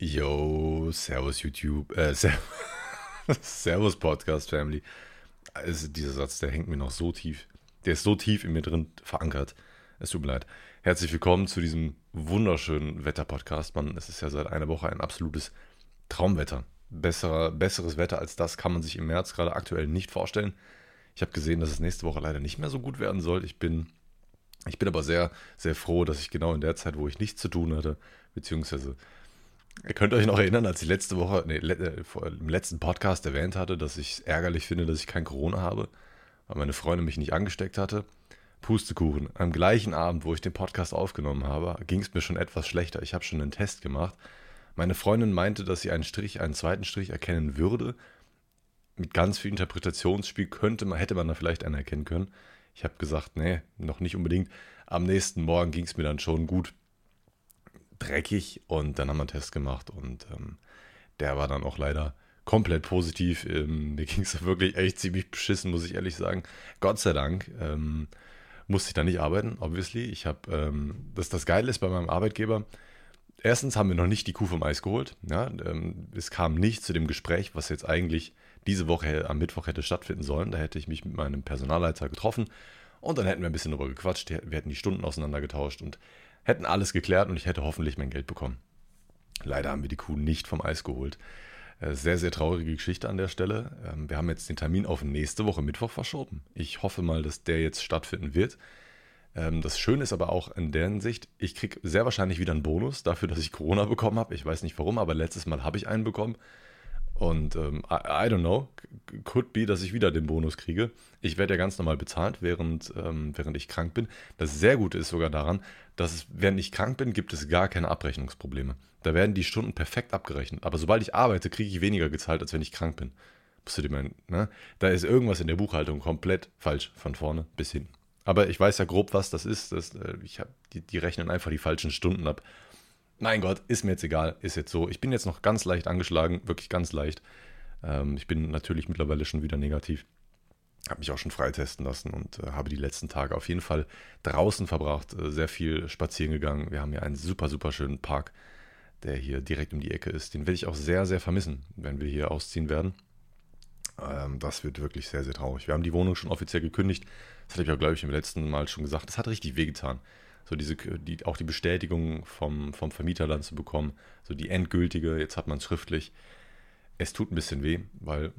Yo, Servus YouTube, äh, Servus Podcast Family. Also dieser Satz, der hängt mir noch so tief. Der ist so tief in mir drin verankert. Es tut mir leid. Herzlich willkommen zu diesem wunderschönen Wetter-Podcast. Man, es ist ja seit einer Woche ein absolutes Traumwetter. Besserer, besseres Wetter als das kann man sich im März gerade aktuell nicht vorstellen. Ich habe gesehen, dass es nächste Woche leider nicht mehr so gut werden soll. Ich bin, ich bin aber sehr, sehr froh, dass ich genau in der Zeit, wo ich nichts zu tun hatte, beziehungsweise Ihr könnt euch noch erinnern, als ich letzte Woche, nee, äh, im letzten Podcast erwähnt hatte, dass ich es ärgerlich finde, dass ich kein Corona habe, weil meine Freundin mich nicht angesteckt hatte. Pustekuchen. Am gleichen Abend, wo ich den Podcast aufgenommen habe, ging es mir schon etwas schlechter. Ich habe schon einen Test gemacht. Meine Freundin meinte, dass sie einen Strich, einen zweiten Strich erkennen würde. Mit ganz viel Interpretationsspiel könnte man, hätte man da vielleicht einen erkennen können. Ich habe gesagt, nee, noch nicht unbedingt. Am nächsten Morgen ging es mir dann schon gut dreckig und dann haben wir einen Test gemacht und ähm, der war dann auch leider komplett positiv. Ähm, mir ging es wirklich echt ziemlich beschissen, muss ich ehrlich sagen. Gott sei Dank ähm, musste ich da nicht arbeiten, obviously. Ich habe, ähm, dass das Geile ist bei meinem Arbeitgeber. Erstens haben wir noch nicht die Kuh vom Eis geholt. Ja, ähm, es kam nicht zu dem Gespräch, was jetzt eigentlich diese Woche am Mittwoch hätte stattfinden sollen. Da hätte ich mich mit meinem Personalleiter getroffen und dann hätten wir ein bisschen darüber gequatscht. Wir hätten die Stunden auseinandergetauscht und hätten alles geklärt und ich hätte hoffentlich mein Geld bekommen. Leider haben wir die Kuh nicht vom Eis geholt. Äh, sehr, sehr traurige Geschichte an der Stelle. Ähm, wir haben jetzt den Termin auf nächste Woche Mittwoch verschoben. Ich hoffe mal, dass der jetzt stattfinden wird. Ähm, das Schöne ist aber auch in der Hinsicht, ich kriege sehr wahrscheinlich wieder einen Bonus dafür, dass ich Corona bekommen habe. Ich weiß nicht warum, aber letztes Mal habe ich einen bekommen. Und ähm, I, I, don't know, could be, dass ich wieder den Bonus kriege. Ich werde ja ganz normal bezahlt, während, ähm, während ich krank bin. Das sehr Gute ist sogar daran, dass es, während ich krank bin, gibt es gar keine Abrechnungsprobleme. Da werden die Stunden perfekt abgerechnet. Aber sobald ich arbeite, kriege ich weniger gezahlt, als wenn ich krank bin. Musst du dir meinen, ne? Da ist irgendwas in der Buchhaltung komplett falsch, von vorne bis hinten. Aber ich weiß ja grob, was das ist. Das, äh, ich hab, die, die rechnen einfach die falschen Stunden ab mein Gott, ist mir jetzt egal, ist jetzt so. Ich bin jetzt noch ganz leicht angeschlagen, wirklich ganz leicht. Ähm, ich bin natürlich mittlerweile schon wieder negativ. Habe mich auch schon freitesten lassen und äh, habe die letzten Tage auf jeden Fall draußen verbracht, äh, sehr viel spazieren gegangen. Wir haben hier einen super, super schönen Park, der hier direkt um die Ecke ist. Den werde ich auch sehr, sehr vermissen, wenn wir hier ausziehen werden. Ähm, das wird wirklich sehr, sehr traurig. Wir haben die Wohnung schon offiziell gekündigt. Das hatte ich ja, glaube ich, im letzten Mal schon gesagt. Das hat richtig wehgetan so diese, die, auch die Bestätigung vom, vom Vermieter dann zu bekommen, so die endgültige, jetzt hat man es schriftlich. Es tut ein bisschen weh, weil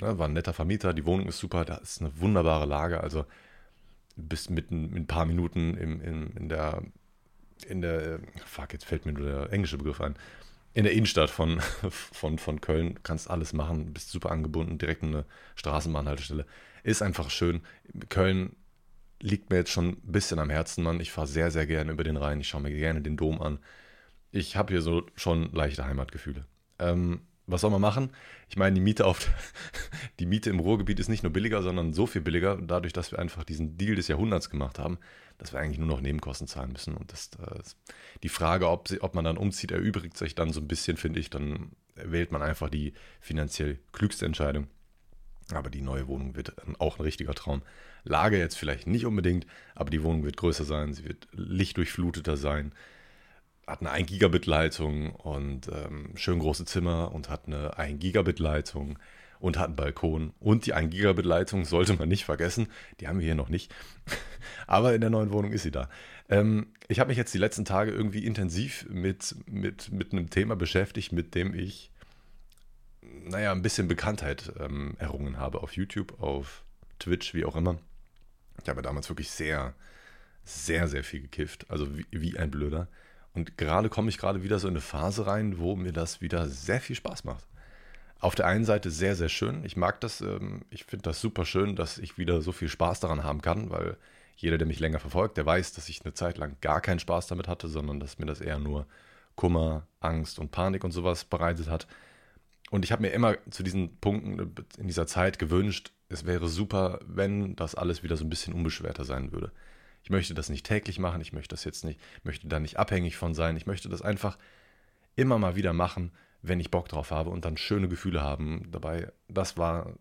ne, war ein netter Vermieter, die Wohnung ist super, da ist eine wunderbare Lage, also bis mit, mit ein paar Minuten im, in, in der, in der, fuck, jetzt fällt mir nur der englische Begriff ein, in der Innenstadt von, von, von Köln, kannst alles machen, bist super angebunden, direkt eine Straßenbahnhaltestelle. Ist einfach schön. Köln liegt mir jetzt schon ein bisschen am Herzen, Mann. Ich fahre sehr, sehr gerne über den Rhein. Ich schaue mir gerne den Dom an. Ich habe hier so schon leichte Heimatgefühle. Ähm, was soll man machen? Ich meine, die Miete auf die Miete im Ruhrgebiet ist nicht nur billiger, sondern so viel billiger, dadurch, dass wir einfach diesen Deal des Jahrhunderts gemacht haben, dass wir eigentlich nur noch Nebenkosten zahlen müssen. Und das, das die Frage, ob, sie, ob man dann umzieht, erübrigt sich dann so ein bisschen, finde ich. Dann wählt man einfach die finanziell klügste Entscheidung. Aber die neue Wohnung wird auch ein richtiger Traum. Lage jetzt vielleicht nicht unbedingt, aber die Wohnung wird größer sein, sie wird lichtdurchfluteter sein, hat eine 1 Gigabit Leitung und ähm, schön große Zimmer und hat eine 1 Gigabit Leitung und hat einen Balkon. Und die 1 Gigabit Leitung sollte man nicht vergessen, die haben wir hier noch nicht. aber in der neuen Wohnung ist sie da. Ähm, ich habe mich jetzt die letzten Tage irgendwie intensiv mit, mit, mit einem Thema beschäftigt, mit dem ich naja, ein bisschen Bekanntheit ähm, errungen habe auf YouTube, auf Twitch, wie auch immer. Ich habe damals wirklich sehr, sehr, sehr viel gekifft. Also wie, wie ein Blöder. Und gerade komme ich gerade wieder so in eine Phase rein, wo mir das wieder sehr viel Spaß macht. Auf der einen Seite sehr, sehr schön. Ich mag das, ähm, ich finde das super schön, dass ich wieder so viel Spaß daran haben kann, weil jeder, der mich länger verfolgt, der weiß, dass ich eine Zeit lang gar keinen Spaß damit hatte, sondern dass mir das eher nur Kummer, Angst und Panik und sowas bereitet hat. Und ich habe mir immer zu diesen Punkten in dieser Zeit gewünscht, es wäre super, wenn das alles wieder so ein bisschen unbeschwerter sein würde. Ich möchte das nicht täglich machen, ich möchte das jetzt nicht, möchte da nicht abhängig von sein, ich möchte das einfach immer mal wieder machen, wenn ich Bock drauf habe und dann schöne Gefühle haben dabei. Das war,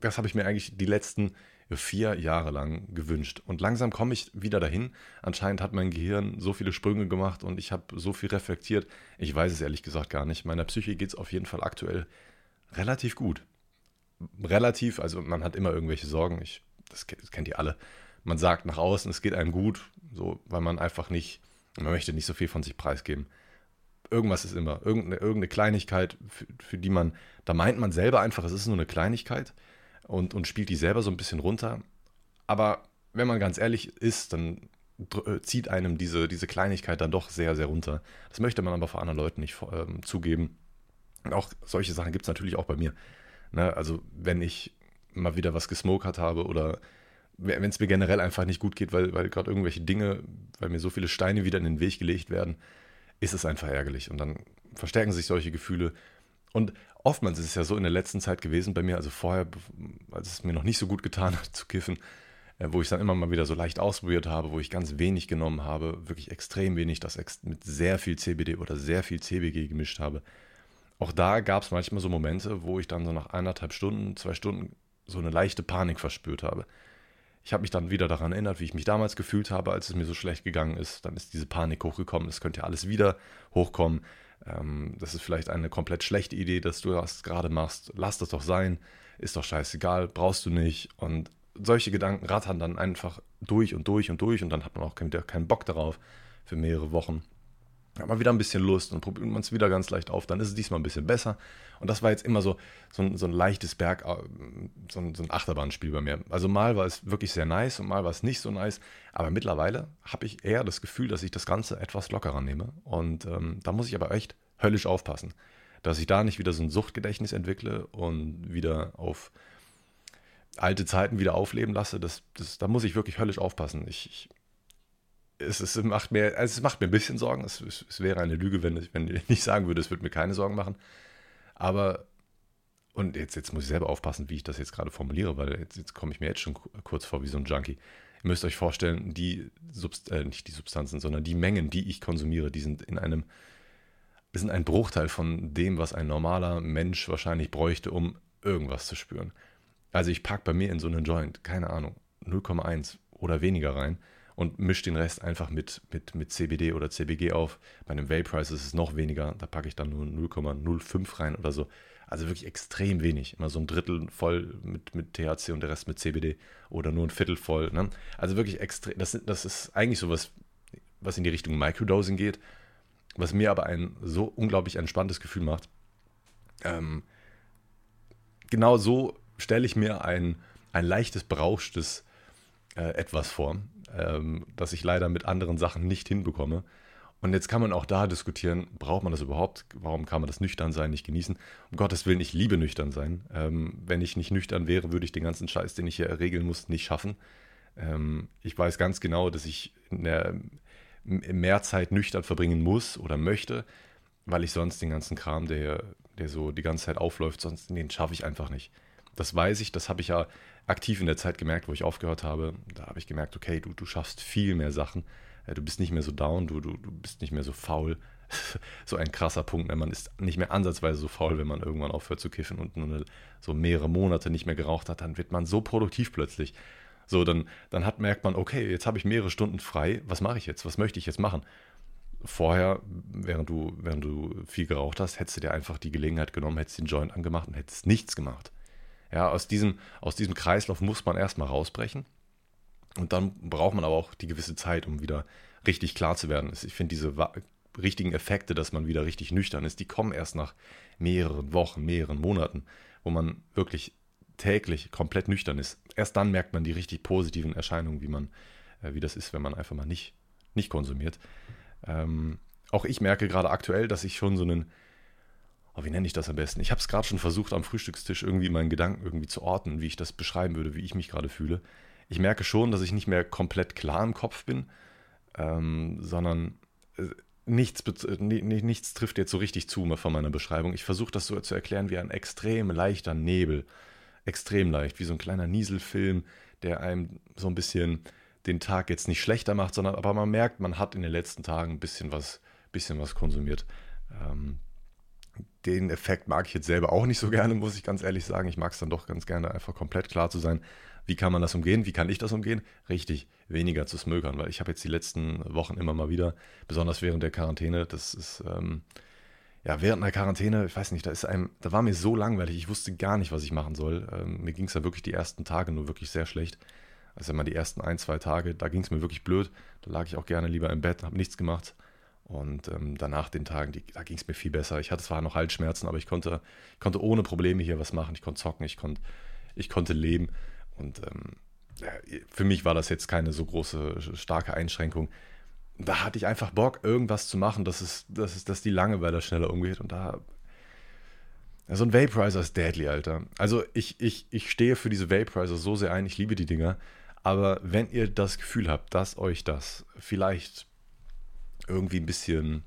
das habe ich mir eigentlich die letzten vier Jahre lang gewünscht. Und langsam komme ich wieder dahin. Anscheinend hat mein Gehirn so viele Sprünge gemacht und ich habe so viel reflektiert. Ich weiß es ehrlich gesagt gar nicht. Meiner Psyche geht es auf jeden Fall aktuell relativ gut. Relativ, also man hat immer irgendwelche Sorgen. Ich, das, kennt ihr alle. Man sagt nach außen, es geht einem gut, so, weil man einfach nicht, man möchte nicht so viel von sich preisgeben irgendwas ist immer, irgendeine, irgendeine Kleinigkeit, für, für, die man, da meint man selber einfach, es ist nur eine Kleinigkeit und, und spielt die selber so ein bisschen runter. Aber wenn man ganz ehrlich ist, dann äh, zieht einem diese, diese Kleinigkeit dann doch sehr, sehr runter. Das möchte man aber vor anderen Leuten nicht ähm, zugeben. Und auch solche Sachen gibt es natürlich auch bei mir. Ne? Also wenn ich mal wieder was gesmokert habe oder wenn es mir generell einfach nicht gut geht, weil, weil gerade irgendwelche Dinge, weil mir so viele Steine wieder in den Weg gelegt werden, ist es einfach ärgerlich. Und dann verstärken sich solche Gefühle. Und oftmals ist es ja so in der letzten Zeit gewesen bei mir, also vorher, als es mir noch nicht so gut getan hat zu kiffen, äh, wo ich dann immer mal wieder so leicht ausprobiert habe, wo ich ganz wenig genommen habe, wirklich extrem wenig, das mit sehr viel CBD oder sehr viel CBG gemischt habe. Auch da gab es manchmal so Momente, wo ich dann so nach eineinhalb Stunden, zwei Stunden so eine leichte Panik verspürt habe. Ich habe mich dann wieder daran erinnert, wie ich mich damals gefühlt habe, als es mir so schlecht gegangen ist. Dann ist diese Panik hochgekommen. Es könnte ja alles wieder hochkommen. Ähm, das ist vielleicht eine komplett schlechte Idee, dass du das gerade machst. Lass das doch sein. Ist doch scheißegal. Brauchst du nicht. Und solche Gedanken rattern dann einfach durch und durch und durch. Und dann hat man auch wieder keinen Bock darauf für mehrere Wochen hat man wieder ein bisschen Lust und probiert man es wieder ganz leicht auf, dann ist es diesmal ein bisschen besser. Und das war jetzt immer so, so, ein, so ein leichtes Berg, äh, so ein, so ein Achterbahnspiel bei mir. Also mal war es wirklich sehr nice und mal war es nicht so nice. Aber mittlerweile habe ich eher das Gefühl, dass ich das Ganze etwas lockerer nehme. Und ähm, da muss ich aber echt höllisch aufpassen, dass ich da nicht wieder so ein Suchtgedächtnis entwickle und wieder auf alte Zeiten wieder aufleben lasse. Das, das, da muss ich wirklich höllisch aufpassen. Ich, ich es, es, macht mir, also es macht mir ein bisschen Sorgen. Es, es, es wäre eine Lüge, wenn ich, wenn ich nicht sagen würde, es würde mir keine Sorgen machen. Aber, und jetzt, jetzt muss ich selber aufpassen, wie ich das jetzt gerade formuliere, weil jetzt, jetzt komme ich mir jetzt schon kurz vor wie so ein Junkie. Ihr müsst euch vorstellen, die Subst äh, nicht die Substanzen, sondern die Mengen, die ich konsumiere, die sind in einem, sind ein Bruchteil von dem, was ein normaler Mensch wahrscheinlich bräuchte, um irgendwas zu spüren. Also ich packe bei mir in so einen Joint, keine Ahnung, 0,1 oder weniger rein und mische den Rest einfach mit, mit, mit CBD oder CBG auf. Bei einem Vaporize ist es noch weniger, da packe ich dann nur 0,05 rein oder so. Also wirklich extrem wenig. Immer so ein Drittel voll mit, mit THC und der Rest mit CBD oder nur ein Viertel voll. Ne? Also wirklich extrem. Das, das ist eigentlich sowas, was in die Richtung Microdosing geht, was mir aber ein so unglaublich entspanntes Gefühl macht. Ähm, genau so stelle ich mir ein, ein leichtes, berauschtes äh, etwas vor ähm, das ich leider mit anderen Sachen nicht hinbekomme. Und jetzt kann man auch da diskutieren, braucht man das überhaupt? Warum kann man das nüchtern sein, nicht genießen? Um Gottes Willen, ich liebe nüchtern sein. Ähm, wenn ich nicht nüchtern wäre, würde ich den ganzen Scheiß, den ich hier regeln muss, nicht schaffen. Ähm, ich weiß ganz genau, dass ich der, mehr Zeit nüchtern verbringen muss oder möchte, weil ich sonst den ganzen Kram, der, der so die ganze Zeit aufläuft, sonst den schaffe ich einfach nicht. Das weiß ich, das habe ich ja aktiv in der Zeit gemerkt, wo ich aufgehört habe. Da habe ich gemerkt, okay, du, du schaffst viel mehr Sachen. Äh, du bist nicht mehr so down, du, du, du bist nicht mehr so faul. so ein krasser Punkt. Man ist nicht mehr ansatzweise so faul, wenn man irgendwann aufhört zu kiffen und nur so mehrere Monate nicht mehr geraucht hat, dann wird man so produktiv plötzlich. So, dann, dann hat, merkt man, okay, jetzt habe ich mehrere Stunden frei. Was mache ich jetzt? Was möchte ich jetzt machen? Vorher, während du, während du viel geraucht hast, hättest du dir einfach die Gelegenheit genommen, hättest den Joint angemacht und hättest nichts gemacht. Ja, aus diesem, aus diesem Kreislauf muss man erstmal rausbrechen. Und dann braucht man aber auch die gewisse Zeit, um wieder richtig klar zu werden. Ich finde diese richtigen Effekte, dass man wieder richtig nüchtern ist, die kommen erst nach mehreren Wochen, mehreren Monaten, wo man wirklich täglich komplett nüchtern ist. Erst dann merkt man die richtig positiven Erscheinungen, wie man, äh, wie das ist, wenn man einfach mal nicht, nicht konsumiert. Ähm, auch ich merke gerade aktuell, dass ich schon so einen oh, wie nenne ich das am besten? Ich habe es gerade schon versucht, am Frühstückstisch irgendwie meinen Gedanken irgendwie zu ordnen, wie ich das beschreiben würde, wie ich mich gerade fühle. Ich merke schon, dass ich nicht mehr komplett klar im Kopf bin, ähm, sondern äh, nichts, äh, nichts trifft jetzt so richtig zu von meiner Beschreibung. Ich versuche das so zu erklären wie ein extrem leichter Nebel. Extrem leicht, wie so ein kleiner Nieselfilm, der einem so ein bisschen den Tag jetzt nicht schlechter macht, sondern aber man merkt, man hat in den letzten Tagen ein bisschen was, bisschen was konsumiert. Ähm, den Effekt mag ich jetzt selber auch nicht so gerne, muss ich ganz ehrlich sagen. Ich mag es dann doch ganz gerne, einfach komplett klar zu sein. Wie kann man das umgehen? Wie kann ich das umgehen? Richtig, weniger zu smökern, weil ich habe jetzt die letzten Wochen immer mal wieder, besonders während der Quarantäne, das ist, ähm, ja, während einer Quarantäne, ich weiß nicht, da ist einem, da war mir so langweilig, ich wusste gar nicht, was ich machen soll. Ähm, mir ging es ja wirklich die ersten Tage nur wirklich sehr schlecht. Also immer die ersten ein, zwei Tage, da ging es mir wirklich blöd. Da lag ich auch gerne lieber im Bett, habe nichts gemacht. Und ähm, danach den Tagen, die, da ging es mir viel besser. Ich hatte zwar noch Halsschmerzen, aber ich konnte, konnte ohne Probleme hier was machen. Ich konnte zocken, ich konnte, ich konnte leben. Und ähm, ja, für mich war das jetzt keine so große, starke Einschränkung. Da hatte ich einfach Bock, irgendwas zu machen, dass, es, dass, es, dass die Langeweile schneller umgeht. Und da. So ein Vaporizer ist deadly, Alter. Also ich, ich, ich stehe für diese Vaporizer so sehr ein, ich liebe die Dinger. Aber wenn ihr das Gefühl habt, dass euch das vielleicht irgendwie ein bisschen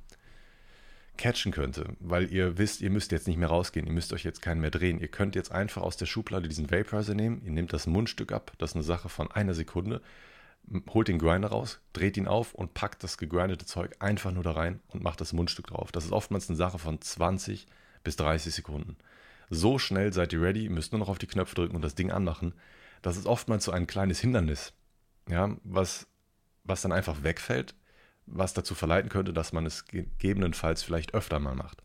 catchen könnte, weil ihr wisst, ihr müsst jetzt nicht mehr rausgehen, ihr müsst euch jetzt keinen mehr drehen. Ihr könnt jetzt einfach aus der Schublade diesen Vaporizer nehmen, ihr nehmt das Mundstück ab, das ist eine Sache von einer Sekunde, holt den Grinder raus, dreht ihn auf und packt das gegrindete Zeug einfach nur da rein und macht das Mundstück drauf. Das ist oftmals eine Sache von 20 bis 30 Sekunden. So schnell seid ihr ready, ihr müsst nur noch auf die Knöpfe drücken und das Ding anmachen. Das ist oftmals so ein kleines Hindernis, ja, was, was dann einfach wegfällt, was dazu verleiten könnte, dass man es gegebenenfalls vielleicht öfter mal macht.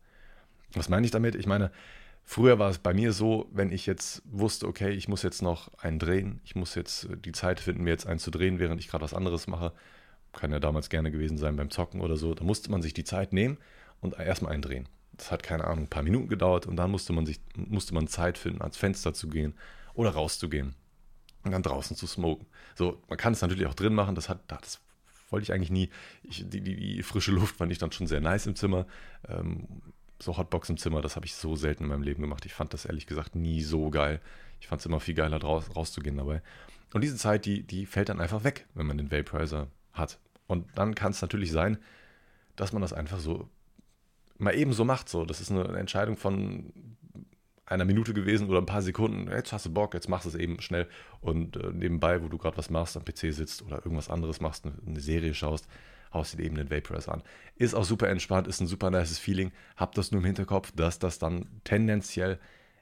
Was meine ich damit? Ich meine, früher war es bei mir so, wenn ich jetzt wusste, okay, ich muss jetzt noch einen drehen, ich muss jetzt die Zeit finden, mir jetzt einen zu drehen, während ich gerade was anderes mache. Kann ja damals gerne gewesen sein beim Zocken oder so. Da musste man sich die Zeit nehmen und erstmal einen drehen. Das hat, keine Ahnung, ein paar Minuten gedauert und dann musste man sich, musste man Zeit finden, ans Fenster zu gehen oder rauszugehen und dann draußen zu smoken. So, man kann es natürlich auch drin machen, das hat, das wollte ich eigentlich nie. Ich, die, die, die, frische Luft fand ich dann schon sehr nice im Zimmer. Ähm, so Hotbox im Zimmer, das habe ich so selten in meinem Leben gemacht. Ich fand das ehrlich gesagt nie so geil. Ich fand es immer viel geiler, raus, rauszugehen dabei. Und diese Zeit, die, die fällt dann einfach weg, wenn man den Vaporizer hat. Und dann kann es natürlich sein, dass man das einfach so mal eben so macht. So. Das ist eine Entscheidung von einer Minute gewesen oder ein paar Sekunden, jetzt hast du Bock, jetzt machst du es eben schnell und äh, nebenbei, wo du gerade was machst, am PC sitzt oder irgendwas anderes machst, eine, eine Serie schaust, haust dir eben den Vaporizer an. Ist auch super entspannt, ist ein super nice Feeling. Habt das nur im Hinterkopf, dass das dann tendenziell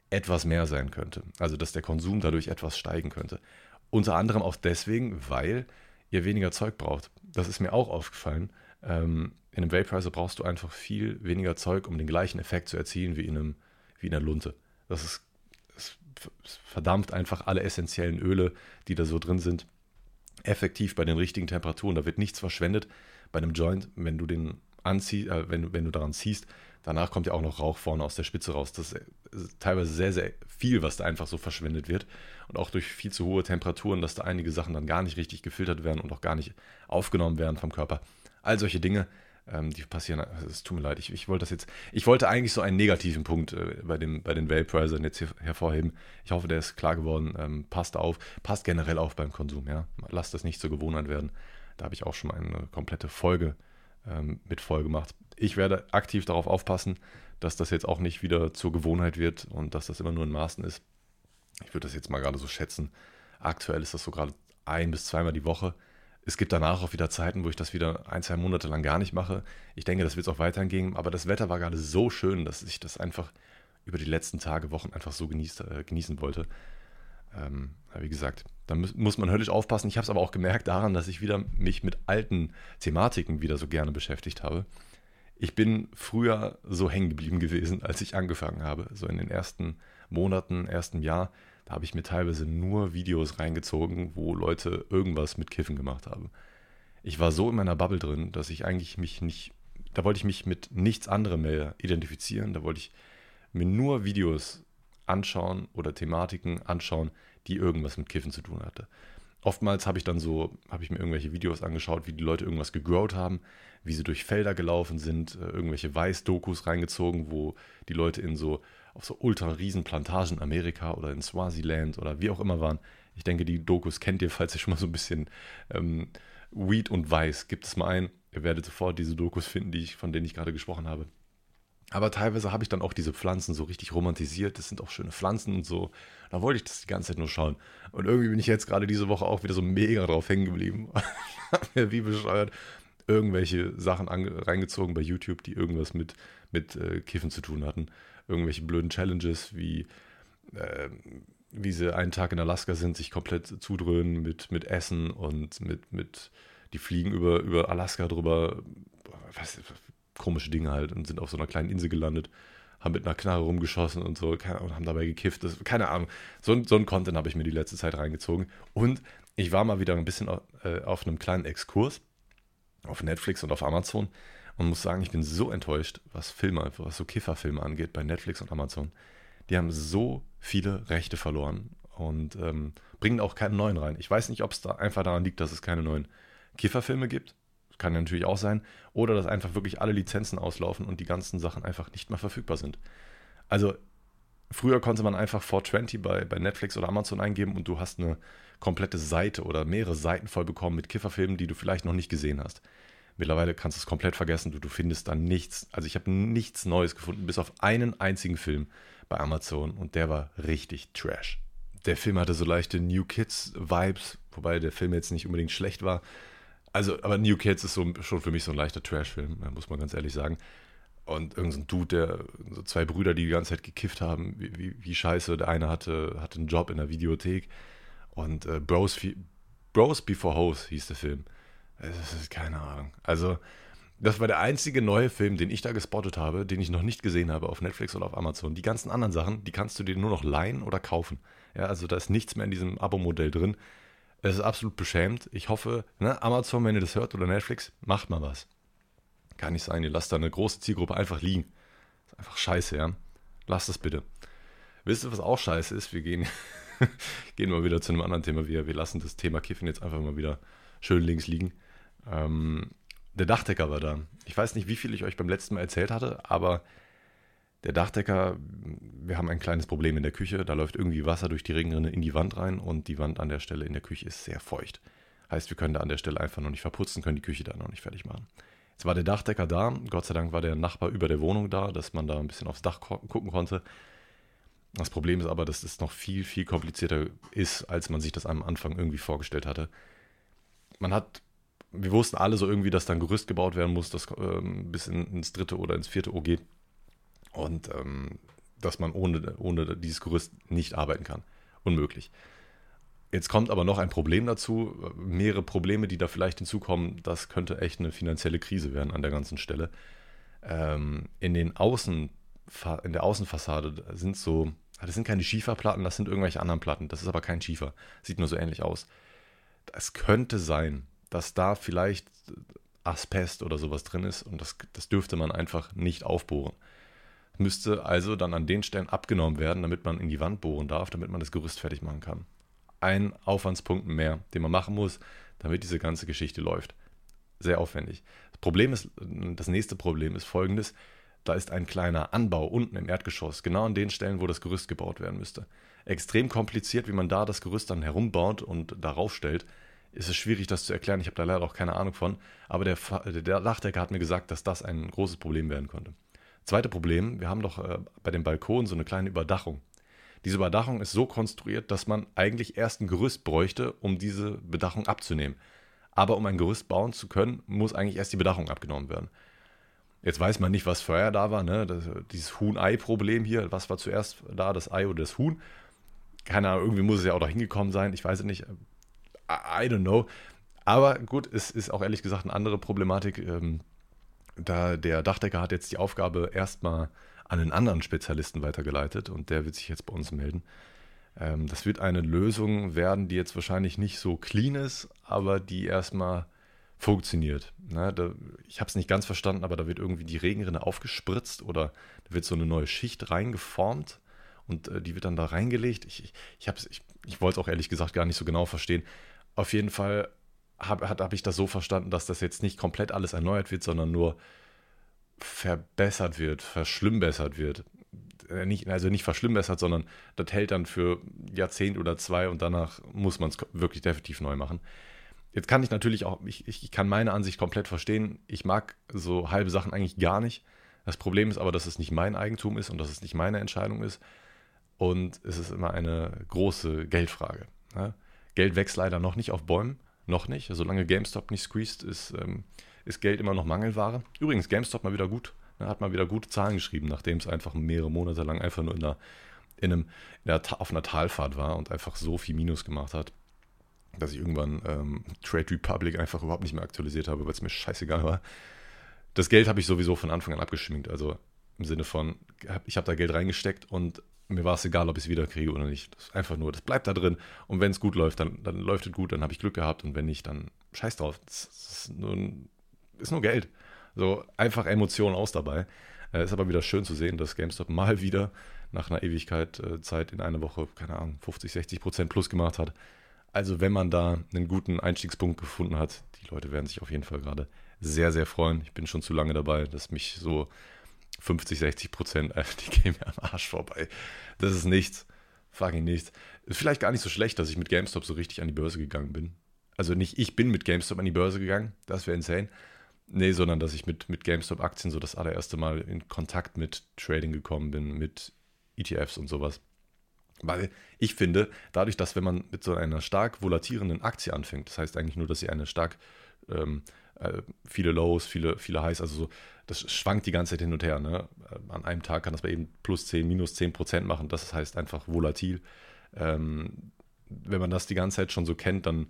etwas mehr sein könnte. Also, dass der Konsum dadurch etwas steigen könnte. Unter anderem auch deswegen, weil ihr weniger Zeug braucht. Das ist mir auch aufgefallen. Ähm, in einem Vaporizer brauchst du einfach viel weniger Zeug, um den gleichen Effekt zu erzielen wie in, einem, wie in einer Lunte. Das ist, es verdampft einfach alle essentiellen Öle, die da so drin sind, effektiv bei den richtigen Temperaturen. Da wird nichts verschwendet. Bei einem Joint, wenn du den anziehst, äh, wenn, wenn du daran ziehst, danach kommt ja auch noch Rauch vorne aus der Spitze raus. Das ist teilweise sehr, sehr viel, was da einfach so verschwendet wird. Und auch durch viel zu hohe Temperaturen, dass da einige Sachen dann gar nicht richtig gefiltert werden und auch gar nicht aufgenommen werden vom Körper. All solche Dinge ähm, die passieren. Also es tut mir leid, ich, ich wollte das jetzt. Ich wollte eigentlich so einen negativen Punkt äh, bei, dem, bei den Vaporizern jetzt hier hervorheben. Ich hoffe, der ist klar geworden. Ähm, passt auf, passt generell auf beim Konsum, ja. Lasst das nicht zur Gewohnheit werden. Da habe ich auch schon mal eine komplette Folge ähm, mit voll gemacht. Ich werde aktiv darauf aufpassen, dass das jetzt auch nicht wieder zur Gewohnheit wird und dass das immer nur in Maßen ist. Ich würde das jetzt mal gerade so schätzen. Aktuell ist das so gerade ein bis zweimal die Woche. Es gibt danach auch wieder Zeiten, wo ich das wieder ein, zwei Monate lang gar nicht mache. Ich denke, das wird es auch weiterhin gehen. Aber das Wetter war gerade so schön, dass ich das einfach über die letzten Tage, Wochen einfach so genießt, äh, genießen wollte. Ähm, wie gesagt, da muss, muss man höllisch aufpassen. Ich habe es aber auch gemerkt daran, dass ich wieder mich mit alten Thematiken wieder so gerne beschäftigt habe. Ich bin früher so hängen geblieben gewesen, als ich angefangen habe. So in den ersten Monaten, ersten Jahr da habe ich mir teilweise nur Videos reingezogen, wo Leute irgendwas mit Kiffen gemacht haben. Ich war so in meiner Bubble drin, dass ich eigentlich mich nicht, da wollte ich mich mit nichts anderem mehr identifizieren. Da wollte ich mir nur Videos anschauen oder Thematiken anschauen, die irgendwas mit Kiffen zu tun hatte. Oftmals habe ich dann so, habe ich mir irgendwelche Videos angeschaut, wie die Leute irgendwas gegrowt haben, wie sie durch Felder gelaufen sind, äh, irgendwelche Weiß-Dokus reingezogen, wo die Leute in so auf so ultra riesen Plantagen in Amerika oder in Swaziland oder wie auch immer waren. Ich denke, die Dokus kennt ihr, falls ihr schon mal so ein bisschen ähm, Weed und Weiß, gibt es mal ein. Ihr werdet sofort diese Dokus finden, die ich, von denen ich gerade gesprochen habe. Aber teilweise habe ich dann auch diese Pflanzen so richtig romantisiert. Das sind auch schöne Pflanzen und so. Da wollte ich das die ganze Zeit nur schauen. Und irgendwie bin ich jetzt gerade diese Woche auch wieder so mega drauf hängen geblieben. Wie bescheuert. irgendwelche Sachen reingezogen bei YouTube, die irgendwas mit, mit äh, Kiffen zu tun hatten. Irgendwelche blöden Challenges, wie, äh, wie sie einen Tag in Alaska sind, sich komplett zudröhnen mit, mit Essen und mit, mit, die fliegen über, über Alaska drüber, was, komische Dinge halt und sind auf so einer kleinen Insel gelandet, haben mit einer Knarre rumgeschossen und so und haben dabei gekifft. Das, keine Ahnung. So, so ein Content habe ich mir die letzte Zeit reingezogen. Und ich war mal wieder ein bisschen äh, auf einem kleinen Exkurs auf Netflix und auf Amazon und muss sagen, ich bin so enttäuscht, was Filme, was so Kifferfilme angeht bei Netflix und Amazon. Die haben so viele Rechte verloren und ähm, bringen auch keinen neuen rein. Ich weiß nicht, ob es da einfach daran liegt, dass es keine neuen Kifferfilme gibt. Kann ja natürlich auch sein. Oder dass einfach wirklich alle Lizenzen auslaufen und die ganzen Sachen einfach nicht mehr verfügbar sind. Also früher konnte man einfach 420 bei, bei Netflix oder Amazon eingeben und du hast eine komplette Seite oder mehrere Seiten voll bekommen mit Kifferfilmen, die du vielleicht noch nicht gesehen hast. Mittlerweile kannst du es komplett vergessen, du, du findest da nichts. Also ich habe nichts Neues gefunden, bis auf einen einzigen Film bei Amazon und der war richtig trash. Der Film hatte so leichte New Kids-Vibes, wobei der Film jetzt nicht unbedingt schlecht war. Also, aber New Kids ist so, schon für mich so ein leichter Trash-Film, muss man ganz ehrlich sagen. Und irgendein Dude, der, so zwei Brüder, die die ganze Zeit gekifft haben, wie, wie, wie scheiße. Der eine hatte, hatte einen Job in der Videothek und äh, Bros, Bros Before Hoes hieß der Film. Das ist keine Ahnung. Also, das war der einzige neue Film, den ich da gespottet habe, den ich noch nicht gesehen habe auf Netflix oder auf Amazon. Die ganzen anderen Sachen, die kannst du dir nur noch leihen oder kaufen. Ja, also da ist nichts mehr in diesem Abo-Modell drin. Es ist absolut beschämt. Ich hoffe, ne, Amazon, wenn ihr das hört oder Netflix, macht mal was. Kann nicht sein, ihr lasst da eine große Zielgruppe einfach liegen. Das ist einfach scheiße, ja. Lasst es bitte. Wisst ihr, was auch scheiße ist? Wir gehen gehen wir wieder zu einem anderen Thema. Wir, wir lassen das Thema Kiffen jetzt einfach mal wieder schön links liegen. Ähm, der Dachdecker war da. Ich weiß nicht, wie viel ich euch beim letzten Mal erzählt hatte, aber der Dachdecker, wir haben ein kleines Problem in der Küche. Da läuft irgendwie Wasser durch die Regenrinne in die Wand rein und die Wand an der Stelle in der Küche ist sehr feucht. Heißt, wir können da an der Stelle einfach noch nicht verputzen, können die Küche da noch nicht fertig machen. Jetzt war der Dachdecker da. Gott sei Dank war der Nachbar über der Wohnung da, dass man da ein bisschen aufs Dach gucken konnte. Das Problem ist aber, dass es noch viel, viel komplizierter ist, als man sich das am Anfang irgendwie vorgestellt hatte. Man hat, wir wussten alle so irgendwie, dass da ein Gerüst gebaut werden muss, das ähm, bis in, ins dritte oder ins vierte O geht. Und ähm, dass man ohne, ohne dieses Gerüst nicht arbeiten kann. Unmöglich. Jetzt kommt aber noch ein Problem dazu, mehrere Probleme, die da vielleicht hinzukommen. Das könnte echt eine finanzielle Krise werden an der ganzen Stelle. Ähm, in den Außen, in der Außenfassade sind so Ah, das sind keine Schieferplatten, das sind irgendwelche anderen Platten. Das ist aber kein Schiefer. Sieht nur so ähnlich aus. Es könnte sein, dass da vielleicht Asbest oder sowas drin ist und das, das dürfte man einfach nicht aufbohren. Müsste also dann an den Stellen abgenommen werden, damit man in die Wand bohren darf, damit man das Gerüst fertig machen kann. Ein Aufwandspunkt mehr, den man machen muss, damit diese ganze Geschichte läuft. Sehr aufwendig. Das Problem ist, das nächste Problem ist folgendes: da ist ein kleiner Anbau unten im Erdgeschoss, genau an den Stellen, wo das Gerüst gebaut werden müsste. Extrem kompliziert, wie man da das Gerüst dann herumbaut und darauf stellt. Ist es schwierig, das zu erklären. Ich habe da leider auch keine Ahnung von. Aber der, der Dachdecker hat mir gesagt, dass das ein großes Problem werden könnte. Zweite Problem, wir haben doch äh, bei dem Balkon so eine kleine Überdachung. Diese Überdachung ist so konstruiert, dass man eigentlich erst ein Gerüst bräuchte, um diese Bedachung abzunehmen. Aber um ein Gerüst bauen zu können, muss eigentlich erst die Bedachung abgenommen werden. Jetzt weiß man nicht, was vorher da war, ne? Das, dieses Huhn-Ei-Problem hier. Was war zuerst da, das Ei oder das Huhn? Keine Ahnung, irgendwie muss es ja auch da hingekommen sein. Ich weiß es nicht. I, don't know. Aber gut, es ist auch ehrlich gesagt eine andere Problematik. Ähm, da der Dachdecker hat jetzt die Aufgabe erstmal an einen anderen Spezialisten weitergeleitet und der wird sich jetzt bei uns melden. Ähm, das wird eine Lösung werden, die jetzt wahrscheinlich nicht so clean ist, aber die erstmal funktioniert. Ne, da, ich habe es nicht ganz verstanden, aber da wird irgendwie die Regenrinne aufgespritzt oder da wird so eine neue Schicht reingeformt und äh, die wird dann da reingelegt. Ich, ich, ich, ich wollte es auch ehrlich gesagt gar nicht so genau verstehen. Auf jeden Fall habe hab ich das so verstanden, dass das jetzt nicht komplett alles erneuert wird, sondern nur verbessert wird, verschlimmbessert wird. Äh, nicht, also nicht verschlimmbessert, sondern das hält dann für Jahrzehnt oder zwei und danach muss man es wirklich definitiv neu machen. Jetzt kann ich natürlich auch, ich, ich kann meine Ansicht komplett verstehen. Ich mag so halbe Sachen eigentlich gar nicht. Das Problem ist aber, dass es nicht mein Eigentum ist und dass es nicht meine Entscheidung ist. Und es ist immer eine große Geldfrage. Ne? Geld wächst leider noch nicht auf Bäumen, noch nicht. Solange GameStop nicht squeezed, ist, ähm, ist Geld immer noch Mangelware. Übrigens, GameStop mal wieder gut. Ne, hat mal wieder gute Zahlen geschrieben, nachdem es einfach mehrere Monate lang einfach nur in einer, in einem, in einer, auf einer Talfahrt war und einfach so viel Minus gemacht hat, dass ich irgendwann ähm, Trade Republic einfach überhaupt nicht mehr aktualisiert habe, weil es mir scheißegal war. Das Geld habe ich sowieso von Anfang an abgeschminkt. Also im Sinne von, ich habe da Geld reingesteckt und mir war es egal, ob ich es wieder kriege oder nicht. Das ist einfach nur, das bleibt da drin. Und wenn es gut läuft, dann, dann läuft es gut, dann habe ich Glück gehabt. Und wenn nicht, dann scheiß drauf. Das ist nur, ist nur Geld. So einfach Emotionen aus dabei. Äh, ist aber wieder schön zu sehen, dass GameStop mal wieder nach einer Ewigkeit äh, Zeit in einer Woche, keine Ahnung, 50, 60 Prozent plus gemacht hat. Also wenn man da einen guten Einstiegspunkt gefunden hat, die Leute werden sich auf jeden Fall gerade sehr, sehr freuen. Ich bin schon zu lange dabei, dass mich so 50, 60 Prozent, die gehen mir am Arsch vorbei. Das ist nichts. Fucking nichts. Ist vielleicht gar nicht so schlecht, dass ich mit GameStop so richtig an die Börse gegangen bin. Also nicht ich bin mit GameStop an die Börse gegangen, das wäre insane. Nee, sondern dass ich mit, mit GameStop-Aktien so das allererste Mal in Kontakt mit Trading gekommen bin, mit ETFs und sowas. Weil ich finde, dadurch, dass wenn man mit so einer stark volatilierenden Aktie anfängt, das heißt eigentlich nur, dass sie eine stark ähm, äh, viele Lows, viele, viele Highs, also so, das schwankt die ganze Zeit hin und her. Ne? Äh, an einem Tag kann das bei eben plus 10, minus 10 Prozent machen, das heißt einfach volatil. Ähm, wenn man das die ganze Zeit schon so kennt, dann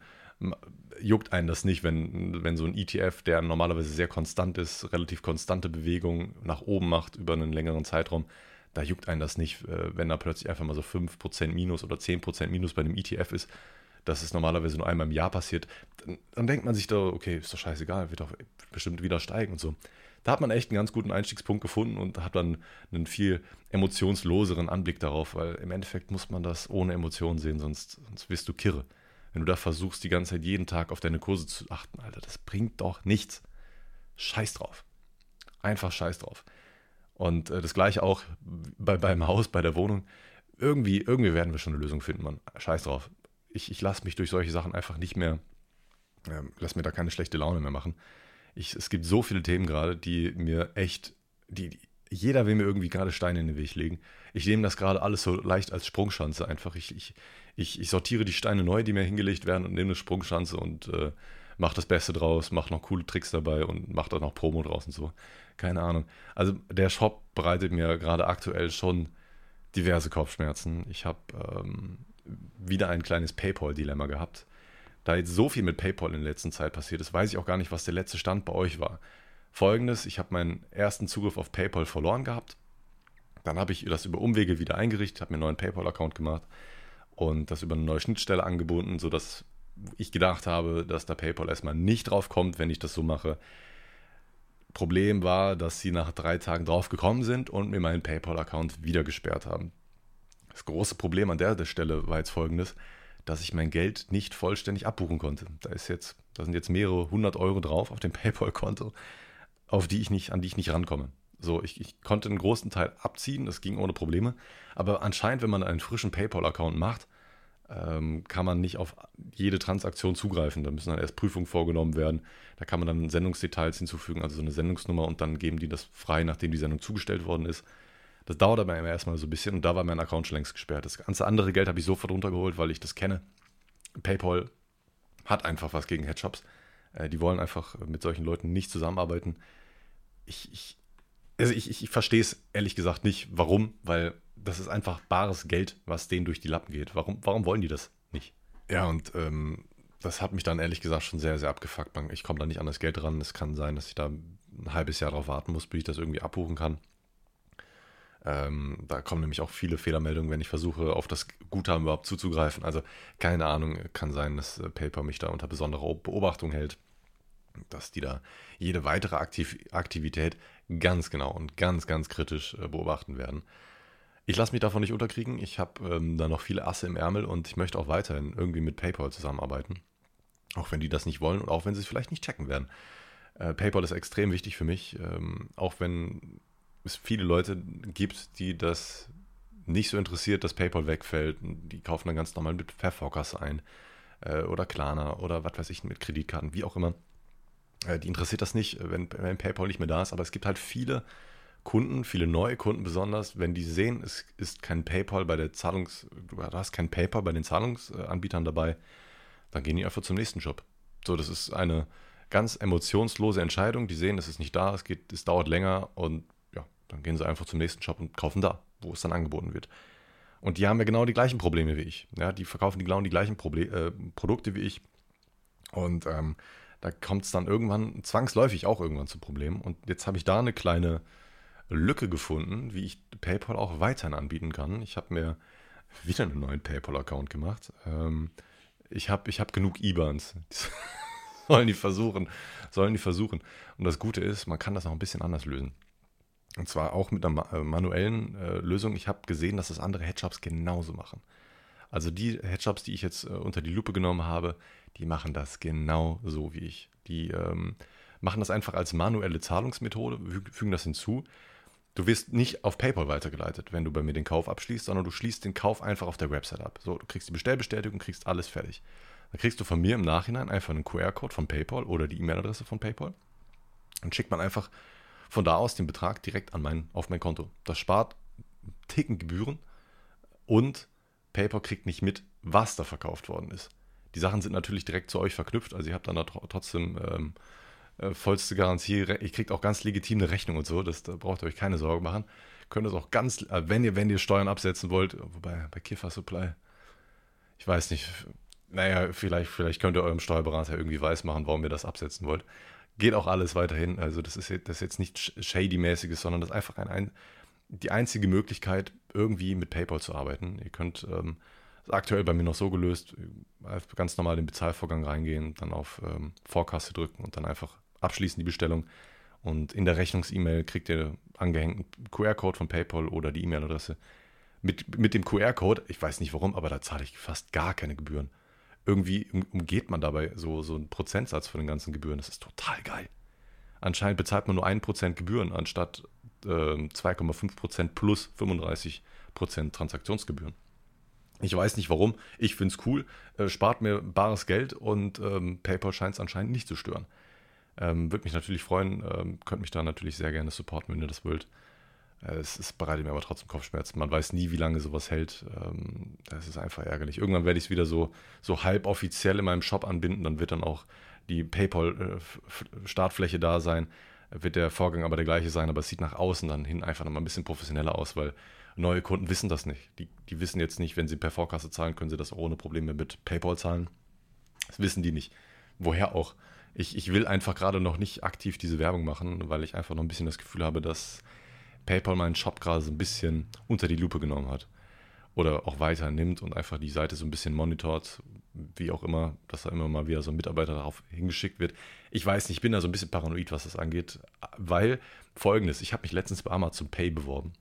juckt einen das nicht, wenn, wenn so ein ETF, der normalerweise sehr konstant ist, relativ konstante Bewegung nach oben macht über einen längeren Zeitraum, da juckt einen das nicht, äh, wenn da plötzlich einfach mal so 5% Minus oder 10% Minus bei einem ETF ist. Das ist normalerweise nur einmal im Jahr passiert. Dann, dann denkt man sich da, okay, ist doch scheißegal, wird doch bestimmt wieder steigen und so. Da hat man echt einen ganz guten Einstiegspunkt gefunden und hat dann einen viel emotionsloseren Anblick darauf, weil im Endeffekt muss man das ohne Emotionen sehen, sonst, sonst wirst du kirre. Wenn du da versuchst, die ganze Zeit jeden Tag auf deine Kurse zu achten, Alter, das bringt doch nichts. Scheiß drauf. Einfach scheiß drauf. Und äh, das gleiche auch bei, beim Haus, bei der Wohnung. Irgendwie, irgendwie werden wir schon eine Lösung finden, Mann. Scheiß drauf. Ich, ich lasse mich durch solche Sachen einfach nicht mehr, äh, lass mir da keine schlechte Laune mehr machen. Ich, es gibt so viele Themen gerade, die mir echt, die, die, jeder will mir irgendwie gerade Steine in den Weg legen. Ich nehme das gerade alles so leicht als Sprungschanze einfach. Ich, ich, ich, ich sortiere die Steine neu, die mir hingelegt werden und nehme eine Sprungschanze und äh, mache das Beste draus, mache noch coole Tricks dabei und mache da noch Promo draus und so. Keine Ahnung. Also der Shop bereitet mir gerade aktuell schon diverse Kopfschmerzen. Ich habe ähm, wieder ein kleines PayPal-Dilemma gehabt. Da jetzt so viel mit PayPal in der letzten Zeit passiert ist, weiß ich auch gar nicht, was der letzte Stand bei euch war. Folgendes, ich habe meinen ersten Zugriff auf PayPal verloren gehabt. Dann habe ich das über Umwege wieder eingerichtet, habe mir einen neuen PayPal-Account gemacht und das über eine neue Schnittstelle angebunden, sodass ich gedacht habe, dass da PayPal erstmal nicht drauf kommt, wenn ich das so mache. Problem war, dass sie nach drei Tagen drauf gekommen sind und mir meinen PayPal-Account wieder gesperrt haben. Das große Problem an der Stelle war jetzt folgendes, dass ich mein Geld nicht vollständig abbuchen konnte. Da ist jetzt, da sind jetzt mehrere hundert Euro drauf auf dem PayPal-Konto, auf die ich nicht, an die ich nicht rankomme. So, ich, ich konnte einen großen Teil abziehen, das ging ohne Probleme. Aber anscheinend, wenn man einen frischen PayPal-Account macht, ähm, kann man nicht auf jede Transaktion zugreifen. Da müssen dann erst Prüfungen vorgenommen werden. Da kann man dann Sendungsdetails hinzufügen, also so eine Sendungsnummer und dann geben die das frei, nachdem die Sendung zugestellt worden ist. Das dauert aber immer erstmal so ein bisschen und da war mein Account schon längst gesperrt. Das ganze andere Geld habe ich sofort runtergeholt, weil ich das kenne. PayPal hat einfach was gegen Headshops. Äh, die wollen einfach mit solchen Leuten nicht zusammenarbeiten. Ich, ich also ich, ich, ich verstehe es ehrlich gesagt nicht, warum, weil das ist einfach bares Geld, was denen durch die Lappen geht. Warum, warum wollen die das nicht? Ja, und ähm, das hat mich dann ehrlich gesagt schon sehr, sehr abgefuckt. Ich komme da nicht an das Geld ran. Es kann sein, dass ich da ein halbes Jahr drauf warten muss, bis ich das irgendwie abbuchen kann. Ähm, da kommen nämlich auch viele Fehlermeldungen, wenn ich versuche, auf das Guthaben überhaupt zuzugreifen. Also keine Ahnung, kann sein, dass äh, PayPal mich da unter besonderer Beobachtung hält dass die da jede weitere Aktiv Aktivität ganz genau und ganz, ganz kritisch äh, beobachten werden. Ich lasse mich davon nicht unterkriegen. Ich habe ähm, da noch viele Asse im Ärmel und ich möchte auch weiterhin irgendwie mit PayPal zusammenarbeiten. Auch wenn die das nicht wollen und auch wenn sie es vielleicht nicht checken werden. Äh, PayPal ist extrem wichtig für mich, ähm, auch wenn es viele Leute gibt, die das nicht so interessiert, dass PayPal wegfällt. Die kaufen dann ganz normal mit Verfocus ein äh, oder Klarna oder was weiß ich mit Kreditkarten, wie auch immer. Äh, die interessiert das nicht, wenn, wenn PayPal nicht mehr da ist, aber es gibt halt viele Kunden, viele neue Kunden besonders, wenn die sehen, es ist kein PayPal bei der Zahlungs, du hast kein PayPal bei den Zahlungsanbietern dabei, dann gehen die einfach zum nächsten Job. So, das ist eine ganz emotionslose Entscheidung. Die sehen, es ist nicht da, es, geht, es dauert länger und dann gehen sie einfach zum nächsten Shop und kaufen da, wo es dann angeboten wird. Und die haben ja genau die gleichen Probleme wie ich. Ja, die verkaufen die genau die gleichen Proble äh, Produkte wie ich. Und ähm, da kommt es dann irgendwann zwangsläufig auch irgendwann zu Problemen. Und jetzt habe ich da eine kleine Lücke gefunden, wie ich PayPal auch weiterhin anbieten kann. Ich habe mir wieder einen neuen PayPal-Account gemacht. Ähm, ich habe ich hab genug IBANs. sollen die versuchen, sollen die versuchen. Und das Gute ist, man kann das noch ein bisschen anders lösen. Und zwar auch mit einer äh, manuellen äh, Lösung. Ich habe gesehen, dass das andere Hedgeshops genauso machen. Also die Hedgeshops, die ich jetzt äh, unter die Lupe genommen habe, die machen das genau so wie ich. Die ähm, machen das einfach als manuelle Zahlungsmethode, fügen das hinzu. Du wirst nicht auf PayPal weitergeleitet, wenn du bei mir den Kauf abschließt, sondern du schließt den Kauf einfach auf der Website ab. So, du kriegst die Bestellbestätigung, kriegst alles fertig. Dann kriegst du von mir im Nachhinein einfach einen QR-Code von PayPal oder die E-Mail-Adresse von PayPal. Dann schickt man einfach von da aus den Betrag direkt an mein, auf mein Konto. Das spart Ticken Gebühren und PayPal kriegt nicht mit, was da verkauft worden ist. Die Sachen sind natürlich direkt zu euch verknüpft, also ihr habt dann da trotzdem ähm, äh, vollste Garantie. Ich kriegt auch ganz legitim eine Rechnung und so, das, da braucht ihr euch keine Sorgen machen. Könnt es auch ganz, äh, wenn ihr, wenn ihr Steuern absetzen wollt, wobei bei Kiffer Supply, ich weiß nicht, naja, vielleicht, vielleicht könnt ihr eurem Steuerberater irgendwie weismachen, warum ihr das absetzen wollt. Geht auch alles weiterhin. Also das ist, das ist jetzt nichts Shady-mäßiges, sondern das ist einfach ein, die einzige Möglichkeit, irgendwie mit PayPal zu arbeiten. Ihr könnt ähm, aktuell bei mir noch so gelöst, ganz normal den Bezahlvorgang reingehen, dann auf ähm, Vorkasse drücken und dann einfach abschließen die Bestellung. Und in der Rechnungs-E-Mail kriegt ihr angehängt einen QR-Code von PayPal oder die E-Mail-Adresse. Mit, mit dem QR-Code, ich weiß nicht warum, aber da zahle ich fast gar keine Gebühren. Irgendwie umgeht man dabei so, so einen Prozentsatz von den ganzen Gebühren. Das ist total geil. Anscheinend bezahlt man nur 1% Gebühren anstatt äh, 2,5% plus 35% Transaktionsgebühren. Ich weiß nicht warum. Ich finde es cool. Äh, spart mir bares Geld und ähm, PayPal scheint es anscheinend nicht zu stören. Ähm, Würde mich natürlich freuen. Ähm, könnt mich da natürlich sehr gerne supporten, wenn ihr das wollt. Äh, es, es, bereitet mir aber trotzdem Kopfschmerzen. Man weiß nie, wie lange sowas hält. Ähm, das ist einfach ärgerlich. Irgendwann werde ich es wieder so, so halb offiziell in meinem Shop anbinden. Dann wird dann auch die PayPal-Startfläche äh, da sein. Wird der Vorgang aber der gleiche sein, aber es sieht nach außen dann hin einfach nochmal ein bisschen professioneller aus, weil neue Kunden wissen das nicht. Die, die wissen jetzt nicht, wenn sie per Vorkasse zahlen, können sie das auch ohne Probleme mit PayPal zahlen. Das wissen die nicht. Woher auch? Ich, ich will einfach gerade noch nicht aktiv diese Werbung machen, weil ich einfach noch ein bisschen das Gefühl habe, dass PayPal meinen Shop gerade so ein bisschen unter die Lupe genommen hat. Oder auch weiter nimmt und einfach die Seite so ein bisschen monitort, wie auch immer, dass da immer mal wieder so ein Mitarbeiter darauf hingeschickt wird. Ich weiß nicht, ich bin da so ein bisschen paranoid, was das angeht, weil folgendes, ich habe mich letztens bei Amazon Pay beworben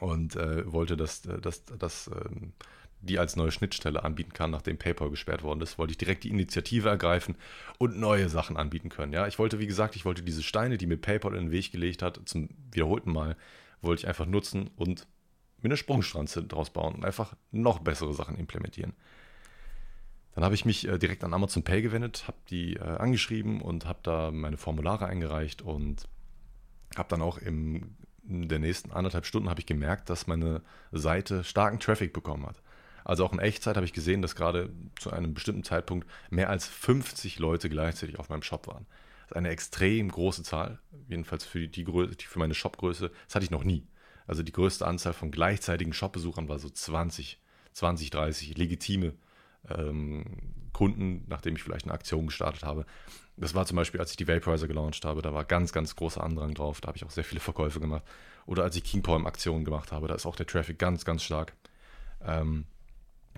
und äh, wollte, dass, äh, dass, dass äh, die als neue Schnittstelle anbieten kann, nachdem PayPal gesperrt worden ist, wollte ich direkt die Initiative ergreifen und neue Sachen anbieten können. Ja, ich wollte, wie gesagt, ich wollte diese Steine, die mir PayPal in den Weg gelegt hat, zum wiederholten Mal, wollte ich einfach nutzen und mir eine Sprungstranze draus bauen und einfach noch bessere Sachen implementieren. Dann habe ich mich äh, direkt an Amazon Pay gewendet, habe die äh, angeschrieben und habe da meine Formulare eingereicht und habe dann auch im in der nächsten anderthalb Stunden habe ich gemerkt, dass meine Seite starken Traffic bekommen hat. Also auch in Echtzeit habe ich gesehen, dass gerade zu einem bestimmten Zeitpunkt mehr als 50 Leute gleichzeitig auf meinem Shop waren. Das ist eine extrem große Zahl, jedenfalls für, die, die für meine Shopgröße. Das hatte ich noch nie. Also die größte Anzahl von gleichzeitigen Shopbesuchern war so 20, 20, 30 legitime ähm, Kunden, nachdem ich vielleicht eine Aktion gestartet habe. Das war zum Beispiel, als ich die Vaporizer gelauncht habe, da war ganz, ganz großer Andrang drauf. Da habe ich auch sehr viele Verkäufe gemacht. Oder als ich King Palm Aktionen gemacht habe, da ist auch der Traffic ganz, ganz stark. Ähm,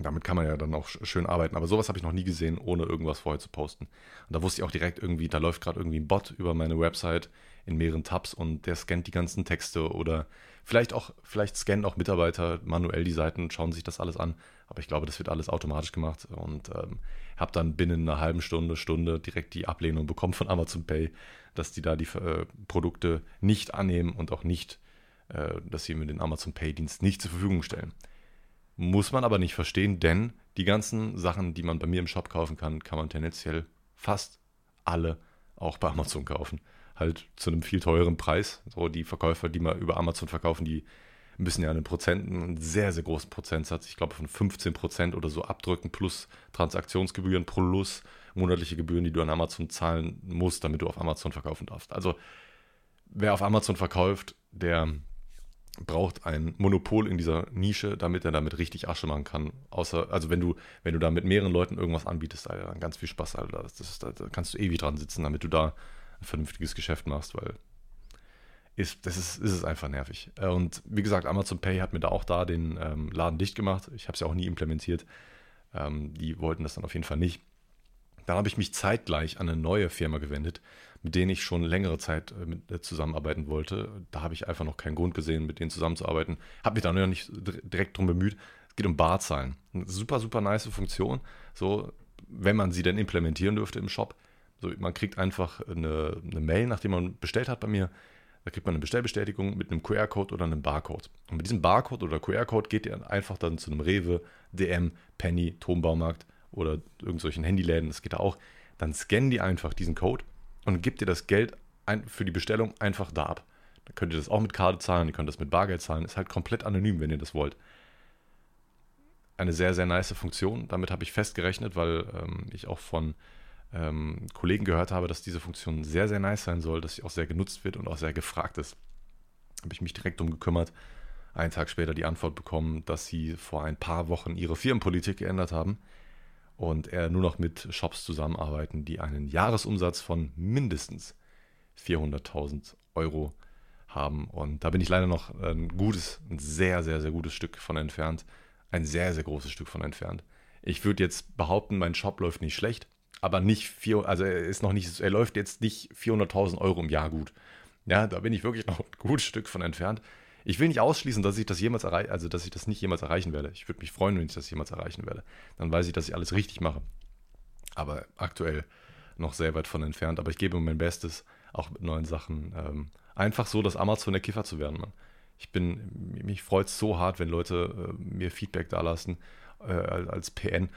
damit kann man ja dann auch schön arbeiten. Aber sowas habe ich noch nie gesehen, ohne irgendwas vorher zu posten. Und da wusste ich auch direkt irgendwie, da läuft gerade irgendwie ein Bot über meine Website in mehreren Tabs und der scannt die ganzen Texte oder vielleicht auch, vielleicht scannen auch Mitarbeiter manuell die Seiten und schauen sich das alles an. Aber ich glaube, das wird alles automatisch gemacht und ähm, habe dann binnen einer halben Stunde, Stunde direkt die Ablehnung bekommen von Amazon Pay, dass die da die äh, Produkte nicht annehmen und auch nicht, äh, dass sie mir den Amazon Pay Dienst nicht zur Verfügung stellen. Muss man aber nicht verstehen, denn die ganzen Sachen, die man bei mir im Shop kaufen kann, kann man tendenziell fast alle auch bei Amazon kaufen. Halt zu einem viel teureren Preis. So die Verkäufer, die mal über Amazon verkaufen, die müssen ja einen Prozenten, einen sehr, sehr großen Prozentsatz, ich glaube von 15 Prozent oder so abdrücken, plus Transaktionsgebühren plus monatliche Gebühren, die du an Amazon zahlen musst, damit du auf Amazon verkaufen darfst. Also wer auf Amazon verkauft, der braucht ein Monopol in dieser Nische, damit er damit richtig Asche machen kann. Außer, also wenn du, wenn du da mit mehreren Leuten irgendwas anbietest, Alter, dann ganz viel Spaß, Alter. Das, das, da kannst du ewig dran sitzen, damit du da ein vernünftiges Geschäft machst, weil ist, das ist, ist es einfach nervig. Äh, und wie gesagt, Amazon Pay hat mir da auch da den ähm, Laden dicht gemacht. Ich habe es ja auch nie implementiert. Ähm, die wollten das dann auf jeden Fall nicht. Dann habe ich mich zeitgleich an eine neue Firma gewendet, mit denen ich schon längere Zeit äh, mit, äh, zusammenarbeiten wollte. Da habe ich einfach noch keinen Grund gesehen, mit denen zusammenzuarbeiten. Habe mich da noch nicht direkt drum bemüht. Es geht um Barzahlen. Eine super, super nice Funktion. So, wenn man sie denn implementieren dürfte im Shop. So, man kriegt einfach eine, eine Mail, nachdem man bestellt hat bei mir. Da kriegt man eine Bestellbestätigung mit einem QR-Code oder einem Barcode. Und mit diesem Barcode oder QR-Code geht ihr einfach dann zu einem Rewe, DM, Penny, Turmbaumarkt oder irgendwelchen Handyläden, das geht da auch. Dann scannen die einfach diesen Code und gibt ihr das Geld für die Bestellung einfach da ab. Dann könnt ihr das auch mit Karte zahlen, ihr könnt das mit Bargeld zahlen. Ist halt komplett anonym, wenn ihr das wollt. Eine sehr, sehr nice Funktion. Damit habe ich festgerechnet, weil ähm, ich auch von ähm, Kollegen gehört habe, dass diese Funktion sehr, sehr nice sein soll, dass sie auch sehr genutzt wird und auch sehr gefragt ist. Habe ich mich direkt darum gekümmert. Einen Tag später die Antwort bekommen, dass sie vor ein paar Wochen ihre Firmenpolitik geändert haben und er nur noch mit Shops zusammenarbeiten, die einen Jahresumsatz von mindestens 400.000 Euro haben. Und da bin ich leider noch ein gutes, ein sehr, sehr, sehr gutes Stück von entfernt. Ein sehr, sehr großes Stück von entfernt. Ich würde jetzt behaupten, mein Shop läuft nicht schlecht, aber nicht vier, also er ist noch nicht, er läuft jetzt nicht 400.000 Euro im Jahr gut. Ja, da bin ich wirklich noch ein gutes Stück von entfernt. Ich will nicht ausschließen, dass ich das jemals erreiche, also dass ich das nicht jemals erreichen werde. Ich würde mich freuen, wenn ich das jemals erreichen werde. Dann weiß ich, dass ich alles richtig mache. Aber aktuell noch sehr weit von entfernt. Aber ich gebe mein Bestes, auch mit neuen Sachen. Ähm, einfach so, dass Amazon der Kiffer zu werden, Mann. Ich bin, mich freut es so hart, wenn Leute äh, mir Feedback da lassen äh, als PN.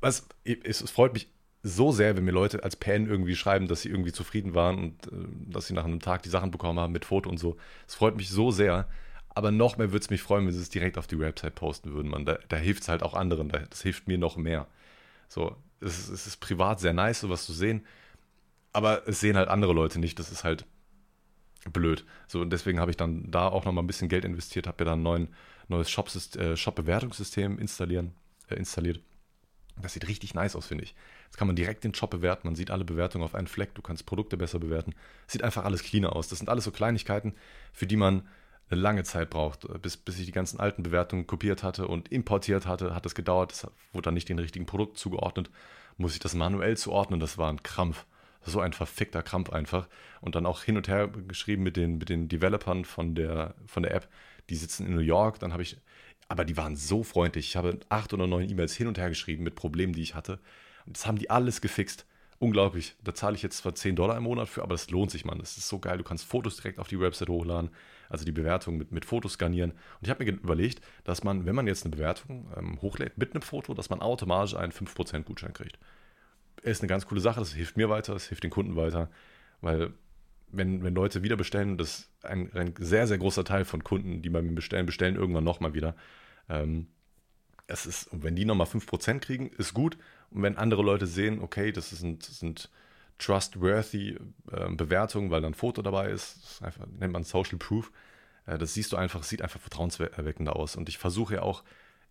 Was, es, es freut mich so sehr, wenn mir Leute als PN irgendwie schreiben, dass sie irgendwie zufrieden waren und äh, dass sie nach einem Tag die Sachen bekommen haben mit Foto und so. Es freut mich so sehr. Aber noch mehr würde es mich freuen, wenn sie es direkt auf die Website posten würden. Man, da, da hilft es halt auch anderen. Das hilft mir noch mehr. So, es ist, es ist privat sehr nice, sowas zu sehen. Aber es sehen halt andere Leute nicht. Das ist halt blöd. So, und deswegen habe ich dann da auch noch mal ein bisschen Geld investiert, habe mir dann ein neues äh, Shop-Bewertungssystem Shop installieren, äh, installiert. Das sieht richtig nice aus, finde ich. Jetzt kann man direkt den Shop bewerten. Man sieht alle Bewertungen auf einen Fleck. Du kannst Produkte besser bewerten. Sieht einfach alles cleaner aus. Das sind alles so Kleinigkeiten, für die man eine lange Zeit braucht. Bis, bis ich die ganzen alten Bewertungen kopiert hatte und importiert hatte, hat es gedauert. Das wurde dann nicht den richtigen Produkt zugeordnet. Muss ich das manuell zuordnen. Das war ein Krampf. So ein verfickter Krampf einfach. Und dann auch hin und her geschrieben mit den, mit den Developern von der, von der App. Die sitzen in New York. Dann habe ich, aber die waren so freundlich. Ich habe acht oder neun E-Mails hin und her geschrieben mit Problemen, die ich hatte. Und das haben die alles gefixt. Unglaublich. Da zahle ich jetzt zwar 10 Dollar im Monat für, aber das lohnt sich, Mann. Das ist so geil. Du kannst Fotos direkt auf die Website hochladen, also die Bewertung mit, mit Fotos skanieren. Und ich habe mir überlegt, dass man, wenn man jetzt eine Bewertung ähm, hochlädt mit einem Foto, dass man automatisch einen 5% Gutschein kriegt. Ist eine ganz coole Sache. Das hilft mir weiter, das hilft den Kunden weiter, weil wenn, wenn Leute wieder bestellen, das ist ein, ein sehr, sehr großer Teil von Kunden, die bei mir bestellen, bestellen irgendwann nochmal wieder. Ähm, es ist, wenn die nochmal 5% kriegen, ist gut. Und wenn andere Leute sehen, okay, das sind, sind trustworthy äh, Bewertungen, weil da ein Foto dabei ist, das einfach, nennt man Social Proof, äh, das siehst du einfach, sieht einfach vertrauenserweckender aus. Und ich versuche ja auch,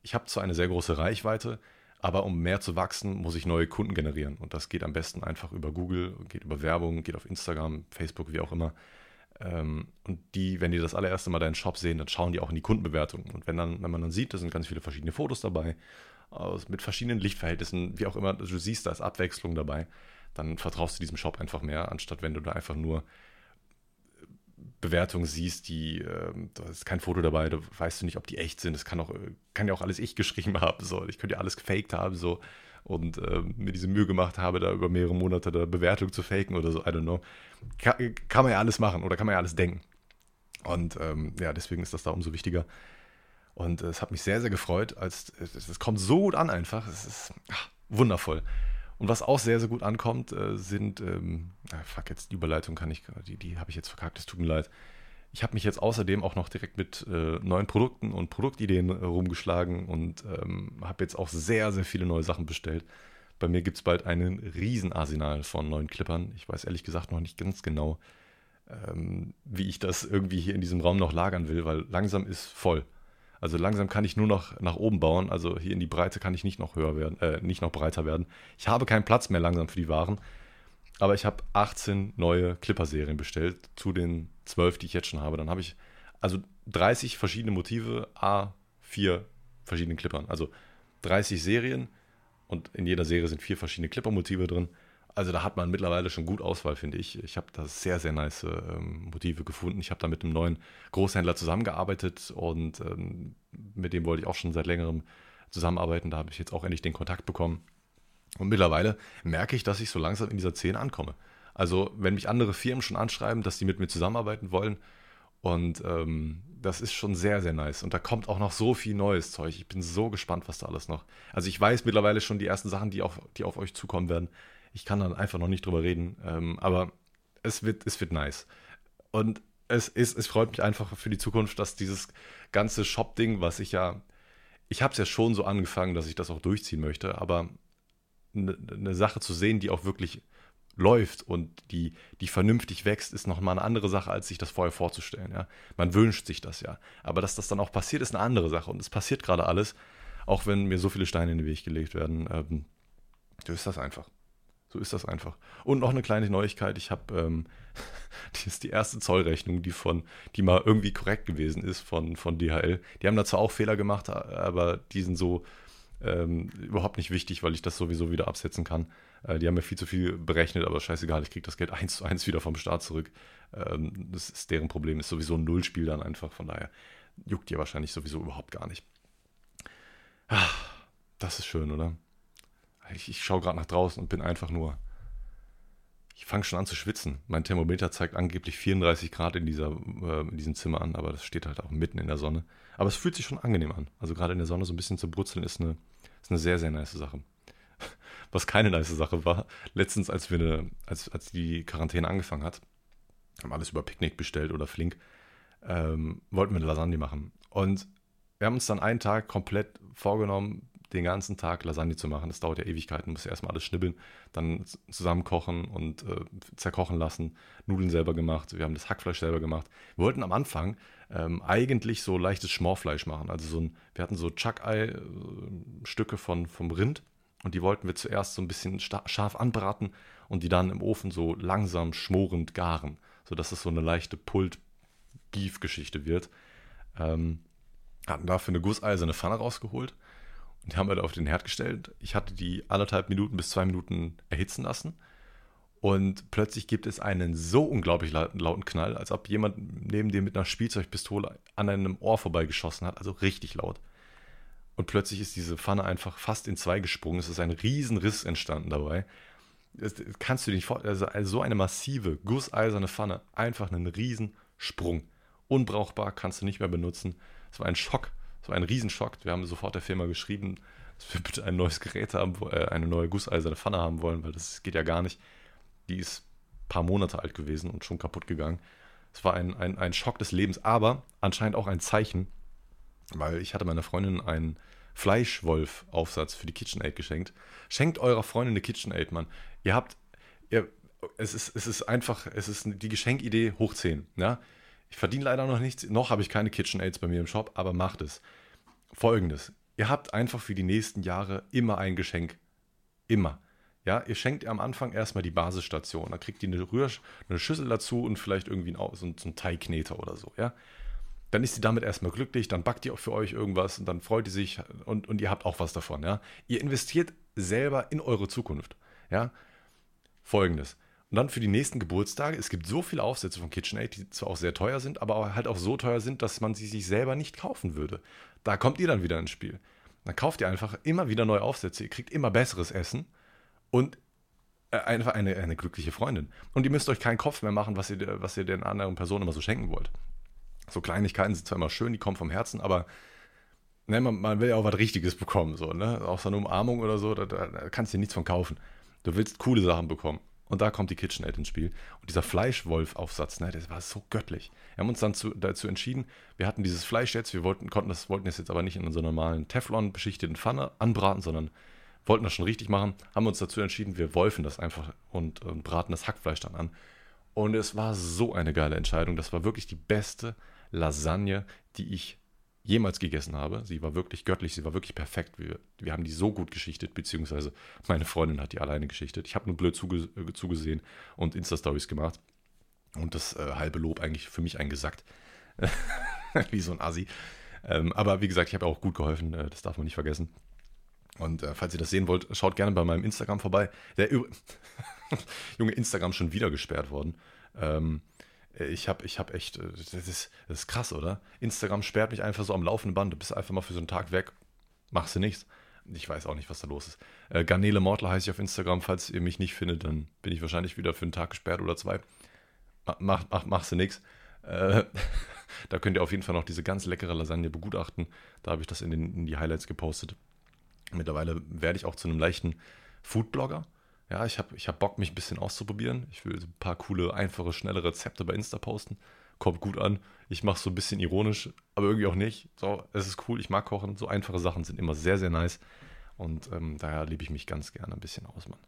ich habe zwar eine sehr große Reichweite, aber um mehr zu wachsen, muss ich neue Kunden generieren. Und das geht am besten einfach über Google, geht über Werbung, geht auf Instagram, Facebook, wie auch immer. Ähm, und die, wenn die das allererste Mal deinen Shop sehen, dann schauen die auch in die Kundenbewertung. Und wenn, dann, wenn man dann sieht, da sind ganz viele verschiedene Fotos dabei, aus, mit verschiedenen Lichtverhältnissen, wie auch immer, du siehst, da ist Abwechslung dabei, dann vertraust du diesem Shop einfach mehr, anstatt wenn du da einfach nur Bewertungen siehst, die, äh, da ist kein Foto dabei, da weißt du nicht, ob die echt sind. Das kann auch, kann ja auch alles ich geschrieben haben. So. Ich könnte ja alles gefaked haben, so und äh, mir diese Mühe gemacht habe, da über mehrere Monate da Bewertung zu faken oder so, I don't know. Kann, kann man ja alles machen oder kann man ja alles denken. Und ähm, ja, deswegen ist das da umso wichtiger. Und äh, es hat mich sehr, sehr gefreut. Als, es, kommt so gut an einfach. Es ist ach, wundervoll. Und was auch sehr, sehr gut ankommt, äh, sind, ähm, ah, fuck, jetzt die Überleitung kann ich, die, die habe ich jetzt verkackt, es tut mir leid. Ich habe mich jetzt außerdem auch noch direkt mit äh, neuen Produkten und Produktideen äh, rumgeschlagen und ähm, habe jetzt auch sehr, sehr viele neue Sachen bestellt. Bei mir gibt es bald einen Riesenarsenal von neuen Clippern. Ich weiß ehrlich gesagt noch nicht ganz genau, ähm, wie ich das irgendwie hier in diesem Raum noch lagern will, weil langsam ist voll. Also langsam kann ich nur noch nach oben bauen. Also hier in die Breite kann ich nicht noch höher werden, äh, nicht noch breiter werden. Ich habe keinen Platz mehr langsam für die Waren. Aber ich habe 18 neue Clipper-Serien bestellt zu den 12, die ich jetzt schon habe. Dann habe ich also 30 verschiedene Motive, A, 4 verschiedene Clippern. Also 30 Serien und in jeder Serie sind vier verschiedene Clipper-Motive drin. Also da hat man mittlerweile schon gut Auswahl, finde ich. Ich habe da sehr, sehr nice ähm, Motive gefunden. Ich habe da mit einem neuen Großhändler zusammengearbeitet und ähm, mit dem wollte ich auch schon seit längerem zusammenarbeiten. Da habe ich jetzt auch endlich den Kontakt bekommen. Und mittlerweile merke ich, dass ich so langsam in dieser Szene ankomme. Also wenn mich andere Firmen schon anschreiben, dass sie mit mir zusammenarbeiten wollen, und ähm, das ist schon sehr, sehr nice. Und da kommt auch noch so viel neues Zeug. Ich bin so gespannt, was da alles noch. Also ich weiß mittlerweile schon die ersten Sachen, die auf, die auf euch zukommen werden. Ich kann dann einfach noch nicht drüber reden. Ähm, aber es wird, es wird nice. Und es, ist, es freut mich einfach für die Zukunft, dass dieses ganze Shop-Ding, was ich ja. Ich habe es ja schon so angefangen, dass ich das auch durchziehen möchte, aber eine ne Sache zu sehen, die auch wirklich läuft und die, die vernünftig wächst, ist nochmal eine andere Sache, als sich das vorher vorzustellen. Ja? Man wünscht sich das ja. Aber dass das dann auch passiert, ist eine andere Sache. Und es passiert gerade alles, auch wenn mir so viele Steine in den Weg gelegt werden. Ähm, so ist das einfach. So ist das einfach. Und noch eine kleine Neuigkeit. Ich habe, ähm, die ist die erste Zollrechnung, die von, die mal irgendwie korrekt gewesen ist von, von DHL. Die haben da zwar auch Fehler gemacht, aber die sind so ähm, überhaupt nicht wichtig, weil ich das sowieso wieder absetzen kann. Äh, die haben mir viel zu viel berechnet, aber scheißegal, ich kriege das Geld eins zu eins wieder vom Staat zurück. Ähm, das ist deren Problem, ist sowieso ein Nullspiel dann einfach, von daher juckt ihr wahrscheinlich sowieso überhaupt gar nicht. Ah, das ist schön, oder? Ich, ich schaue gerade nach draußen und bin einfach nur. Ich fange schon an zu schwitzen. Mein Thermometer zeigt angeblich 34 Grad in, dieser, äh, in diesem Zimmer an, aber das steht halt auch mitten in der Sonne. Aber es fühlt sich schon angenehm an. Also gerade in der Sonne so ein bisschen zu brutzeln ist eine, ist eine sehr, sehr nice Sache was keine nice Sache war. Letztens, als wir eine, als, als die Quarantäne angefangen hat, haben alles über Picknick bestellt oder Flink, ähm, wollten wir eine Lasagne machen. Und wir haben uns dann einen Tag komplett vorgenommen, den ganzen Tag Lasagne zu machen. Das dauert ja Ewigkeiten, muss ja erstmal alles schnibbeln, dann zusammenkochen und äh, zerkochen lassen, Nudeln selber gemacht, wir haben das Hackfleisch selber gemacht. Wir wollten am Anfang ähm, eigentlich so leichtes Schmorfleisch machen. Also so ein, wir hatten so Chuck-Ei-Stücke äh, von, vom Rind und die wollten wir zuerst so ein bisschen scharf anbraten und die dann im Ofen so langsam schmorend garen, sodass es so eine leichte Pult-Beef-Geschichte wird. Ähm, hatten dafür eine gusseiserne Pfanne rausgeholt die haben wir da auf den Herd gestellt. Ich hatte die anderthalb Minuten bis zwei Minuten erhitzen lassen. Und plötzlich gibt es einen so unglaublich lauten Knall, als ob jemand neben dir mit einer Spielzeugpistole an einem Ohr vorbeigeschossen hat. Also richtig laut. Und plötzlich ist diese Pfanne einfach fast in zwei gesprungen. Es ist ein Riesenriss entstanden dabei. Das kannst du dir nicht vorstellen. Also so eine massive, gusseiserne Pfanne. Einfach einen Riesensprung. Unbrauchbar, kannst du nicht mehr benutzen. Es war ein Schock. Es ein Riesenschock. Wir haben sofort der Firma geschrieben, dass wir bitte ein neues Gerät haben, äh, eine neue gusseiserne Pfanne haben wollen, weil das geht ja gar nicht. Die ist ein paar Monate alt gewesen und schon kaputt gegangen. Es war ein, ein, ein Schock des Lebens, aber anscheinend auch ein Zeichen, weil ich hatte meiner Freundin einen Fleischwolf-Aufsatz für die KitchenAid geschenkt. Schenkt eurer Freundin eine KitchenAid, Mann. Ihr habt, ihr, es ist, es ist einfach, es ist die Geschenkidee hoch 10, ja. Ich verdiene leider noch nichts, noch habe ich keine KitchenAids bei mir im Shop, aber macht es. Folgendes, ihr habt einfach für die nächsten Jahre immer ein Geschenk. Immer. Ja, ihr schenkt am Anfang erstmal die Basisstation. Da kriegt ihr eine, Rühr, eine Schüssel dazu und vielleicht irgendwie einen, so, einen Teigkneter oder so, ja dann ist sie damit erstmal glücklich, dann backt die auch für euch irgendwas und dann freut die sich und, und ihr habt auch was davon, ja. Ihr investiert selber in eure Zukunft, ja. Folgendes. Und dann für die nächsten Geburtstage, es gibt so viele Aufsätze von KitchenAid, die zwar auch sehr teuer sind, aber halt auch so teuer sind, dass man sie sich selber nicht kaufen würde. Da kommt ihr dann wieder ins Spiel. Dann kauft ihr einfach immer wieder neue Aufsätze, ihr kriegt immer besseres Essen und äh, einfach eine, eine glückliche Freundin. Und ihr müsst euch keinen Kopf mehr machen, was ihr, was ihr den anderen Personen immer so schenken wollt. So Kleinigkeiten sind zwar immer schön, die kommen vom Herzen, aber ne, man, man, will ja auch was Richtiges bekommen. So, ne? Auch so eine Umarmung oder so, da, da, kannst du dir nichts von kaufen. Du willst coole Sachen bekommen. Und da kommt die KitchenAid ins Spiel. Und dieser Fleischwolf-Aufsatz, ne, das war so göttlich. Wir haben uns dann zu, dazu entschieden, wir hatten dieses Fleisch jetzt, wir wollten, konnten das, wollten es jetzt aber nicht in unserer normalen Teflon beschichteten Pfanne anbraten, sondern wollten das schon richtig machen, haben uns dazu entschieden, wir wolfen das einfach und, und braten das Hackfleisch dann an. Und es war so eine geile Entscheidung. Das war wirklich die beste Lasagne, die ich jemals gegessen habe. Sie war wirklich göttlich, sie war wirklich perfekt. Wir, wir haben die so gut geschichtet, beziehungsweise meine Freundin hat die alleine geschichtet. Ich habe nur blöd zuge äh, zugesehen und Insta-Stories gemacht. Und das äh, halbe Lob eigentlich für mich eingesackt. Wie so ein Assi. Ähm, aber wie gesagt, ich habe auch gut geholfen, äh, das darf man nicht vergessen. Und äh, falls ihr das sehen wollt, schaut gerne bei meinem Instagram vorbei. Der Junge, Instagram schon wieder gesperrt worden. Ähm, ich habe ich hab echt, äh, das ist, das ist krass, oder? Instagram sperrt mich einfach so am laufenden Band. Du bist einfach mal für so einen Tag weg, machst du nichts. Ich weiß auch nicht, was da los ist. Äh, Garnele Mortler heiße ich auf Instagram. Falls ihr mich nicht findet, dann bin ich wahrscheinlich wieder für einen Tag gesperrt oder zwei. Mach, mach, machst du nichts. Äh, da könnt ihr auf jeden Fall noch diese ganz leckere Lasagne begutachten. Da habe ich das in, den, in die Highlights gepostet. Mittlerweile werde ich auch zu einem leichten Foodblogger. Ja, ich habe ich hab Bock, mich ein bisschen auszuprobieren. Ich will ein paar coole, einfache, schnelle Rezepte bei Insta posten. Kommt gut an. Ich mache so ein bisschen ironisch, aber irgendwie auch nicht. So, es ist cool, ich mag kochen. So einfache Sachen sind immer sehr, sehr nice. Und ähm, daher liebe ich mich ganz gerne ein bisschen aus, Mann.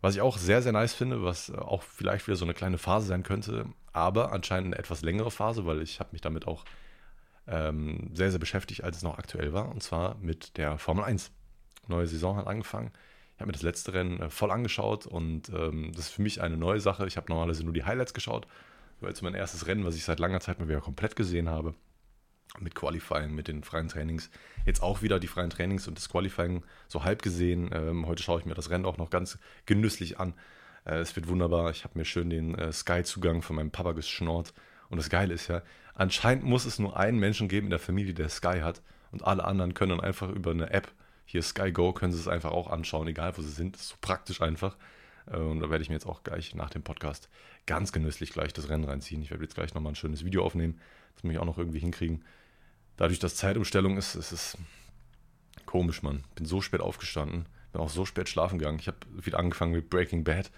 Was ich auch sehr, sehr nice finde, was auch vielleicht wieder so eine kleine Phase sein könnte, aber anscheinend eine etwas längere Phase, weil ich habe mich damit auch ähm, sehr, sehr beschäftigt, als es noch aktuell war, und zwar mit der Formel 1. Neue Saison hat angefangen. Ich habe mir das letzte Rennen äh, voll angeschaut und ähm, das ist für mich eine neue Sache. Ich habe normalerweise nur die Highlights geschaut. Das war jetzt mein erstes Rennen, was ich seit langer Zeit mal wieder komplett gesehen habe. Mit Qualifying, mit den freien Trainings. Jetzt auch wieder die freien Trainings und das Qualifying so halb gesehen. Ähm, heute schaue ich mir das Rennen auch noch ganz genüsslich an. Äh, es wird wunderbar. Ich habe mir schön den äh, Sky-Zugang von meinem Papa geschnort. Und das Geile ist ja, anscheinend muss es nur einen Menschen geben in der Familie, der Sky hat. Und alle anderen können dann einfach über eine App, hier Sky Go, können sie es einfach auch anschauen, egal wo sie sind. Das ist so praktisch einfach. Äh, und da werde ich mir jetzt auch gleich nach dem Podcast ganz genüsslich gleich das Rennen reinziehen. Ich werde jetzt gleich nochmal ein schönes Video aufnehmen. Das muss ich auch noch irgendwie hinkriegen. Dadurch, dass Zeitumstellung ist, ist es komisch, Mann. Bin so spät aufgestanden, bin auch so spät schlafen gegangen. Ich habe wieder angefangen mit Breaking Bad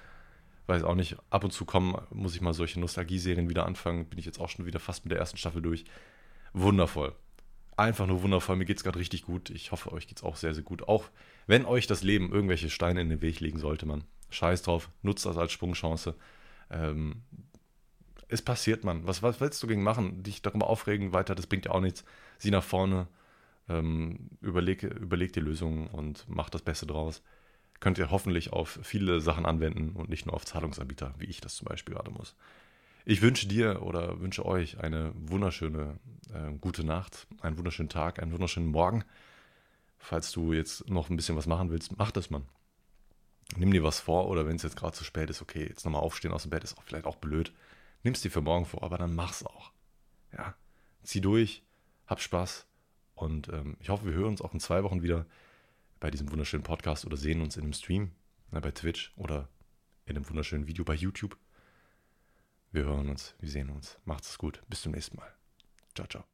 weiß auch nicht, ab und zu kommen, muss ich mal solche Nostalgie-Serien wieder anfangen. Bin ich jetzt auch schon wieder fast mit der ersten Staffel durch. Wundervoll. Einfach nur wundervoll. Mir geht es gerade richtig gut. Ich hoffe, euch geht es auch sehr, sehr gut. Auch wenn euch das Leben irgendwelche Steine in den Weg legen sollte, man. Scheiß drauf, nutzt das als Sprungchance. Ähm, es passiert, man. Was, was willst du gegen machen? Dich darüber aufregen weiter, das bringt ja auch nichts. Sieh nach vorne, ähm, überleg, überleg die Lösung und mach das Beste draus könnt ihr hoffentlich auf viele Sachen anwenden und nicht nur auf Zahlungsanbieter, wie ich das zum Beispiel gerade muss. Ich wünsche dir oder wünsche euch eine wunderschöne äh, gute Nacht, einen wunderschönen Tag, einen wunderschönen Morgen. Falls du jetzt noch ein bisschen was machen willst, mach das, Mann. Nimm dir was vor oder wenn es jetzt gerade zu spät ist, okay, jetzt nochmal aufstehen aus dem Bett ist auch vielleicht auch blöd. Nimm es dir für morgen vor, aber dann mach's auch. Ja, zieh durch, hab Spaß und ähm, ich hoffe, wir hören uns auch in zwei Wochen wieder bei diesem wunderschönen Podcast oder sehen uns in einem Stream na, bei Twitch oder in einem wunderschönen Video bei YouTube. Wir hören uns, wir sehen uns. Macht's gut. Bis zum nächsten Mal. Ciao, ciao.